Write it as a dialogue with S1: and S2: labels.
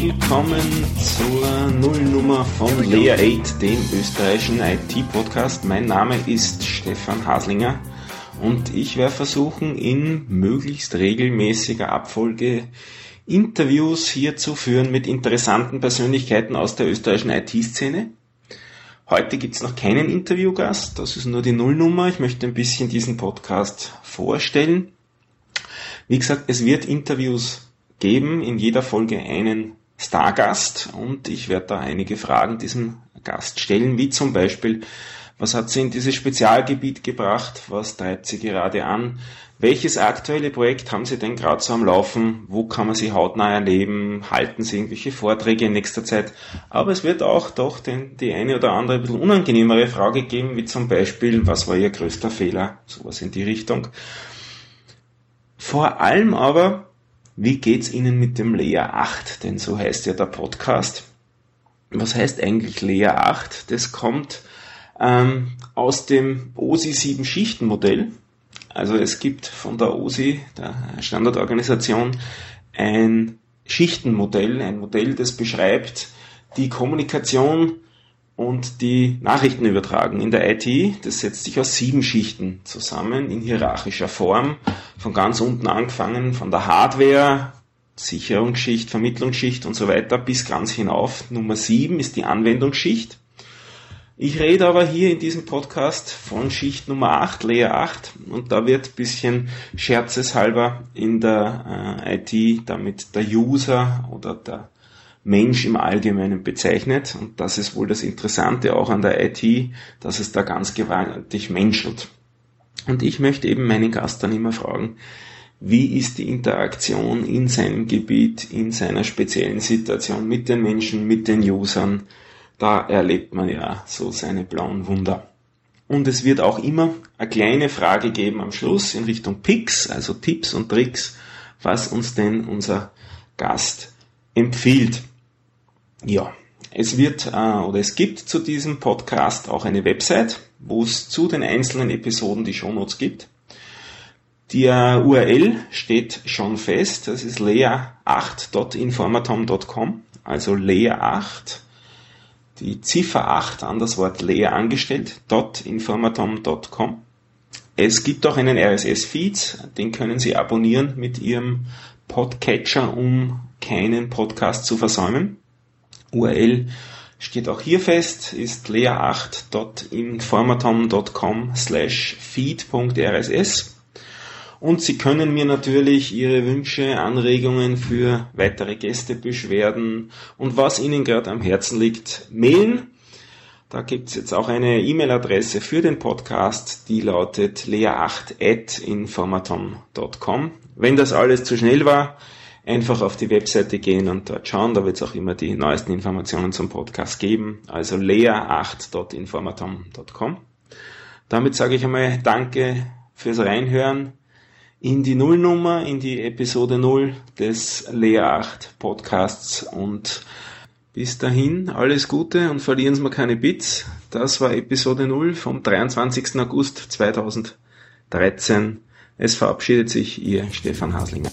S1: willkommen zur Nullnummer von Lea 8, dem österreichischen IT-Podcast. Mein Name ist Stefan Haslinger und ich werde versuchen, in möglichst regelmäßiger Abfolge Interviews hier zu führen mit interessanten Persönlichkeiten aus der österreichischen IT-Szene. Heute gibt's noch keinen Interviewgast, das ist nur die Nullnummer. Ich möchte ein bisschen diesen Podcast vorstellen. Wie gesagt, es wird Interviews geben, in jeder Folge einen Stargast. Und ich werde da einige Fragen diesem Gast stellen, wie zum Beispiel, was hat sie in dieses Spezialgebiet gebracht, was treibt sie gerade an, welches aktuelle Projekt haben Sie denn gerade so am Laufen, wo kann man sie hautnah erleben, halten Sie irgendwelche Vorträge in nächster Zeit, aber es wird auch doch den, die eine oder andere ein bisschen unangenehmere Frage geben, wie zum Beispiel, was war Ihr größter Fehler, sowas in die Richtung. Vor allem aber, wie geht's Ihnen mit dem Lea 8? Denn so heißt ja der Podcast. Was heißt eigentlich Lea 8? Das kommt ähm, aus dem OSI 7 Schichten Modell. Also es gibt von der OSI, der Standardorganisation, ein Schichtenmodell, ein Modell, das beschreibt die Kommunikation und die Nachrichtenübertragung in der IT, das setzt sich aus sieben Schichten zusammen in hierarchischer Form, von ganz unten angefangen, von der Hardware, Sicherungsschicht, Vermittlungsschicht und so weiter bis ganz hinauf. Nummer sieben ist die Anwendungsschicht. Ich rede aber hier in diesem Podcast von Schicht Nummer 8, Layer 8, und da wird bisschen scherzeshalber in der äh, IT damit der User oder der Mensch im Allgemeinen bezeichnet. Und das ist wohl das Interessante auch an der IT, dass es da ganz gewaltig menschelt. Und ich möchte eben meinen Gast dann immer fragen, wie ist die Interaktion in seinem Gebiet, in seiner speziellen Situation mit den Menschen, mit den Usern. Da erlebt man ja so seine blauen Wunder. Und es wird auch immer eine kleine Frage geben am Schluss in Richtung Picks, also Tipps und Tricks, was uns denn unser Gast empfiehlt. Ja, es wird äh, oder es gibt zu diesem Podcast auch eine Website, wo es zu den einzelnen Episoden die Shownotes gibt. Die äh, URL steht schon fest, das ist lea8.informatom.com, also lea8, die Ziffer 8 an das Wort lea angestellt, .informatom.com. Es gibt auch einen RSS-Feed, den können Sie abonnieren mit Ihrem Podcatcher, um keinen Podcast zu versäumen. URL steht auch hier fest, ist lea8.informatom.com slash feed.rss und Sie können mir natürlich Ihre Wünsche, Anregungen für weitere Gäste, Beschwerden und was Ihnen gerade am Herzen liegt, mailen. Da gibt's jetzt auch eine E-Mail-Adresse für den Podcast, die lautet lea8.informatom.com. Wenn das alles zu schnell war, einfach auf die Webseite gehen und dort schauen. Da wird es auch immer die neuesten Informationen zum Podcast geben. Also lea8.informatom.com. Damit sage ich einmal Danke fürs Reinhören in die Nullnummer, in die Episode 0 des Lea 8 Podcasts und bis dahin alles Gute und verlieren Sie mir keine Bits. Das war Episode 0 vom 23. August 2013. Es verabschiedet sich Ihr Stefan Haslinger.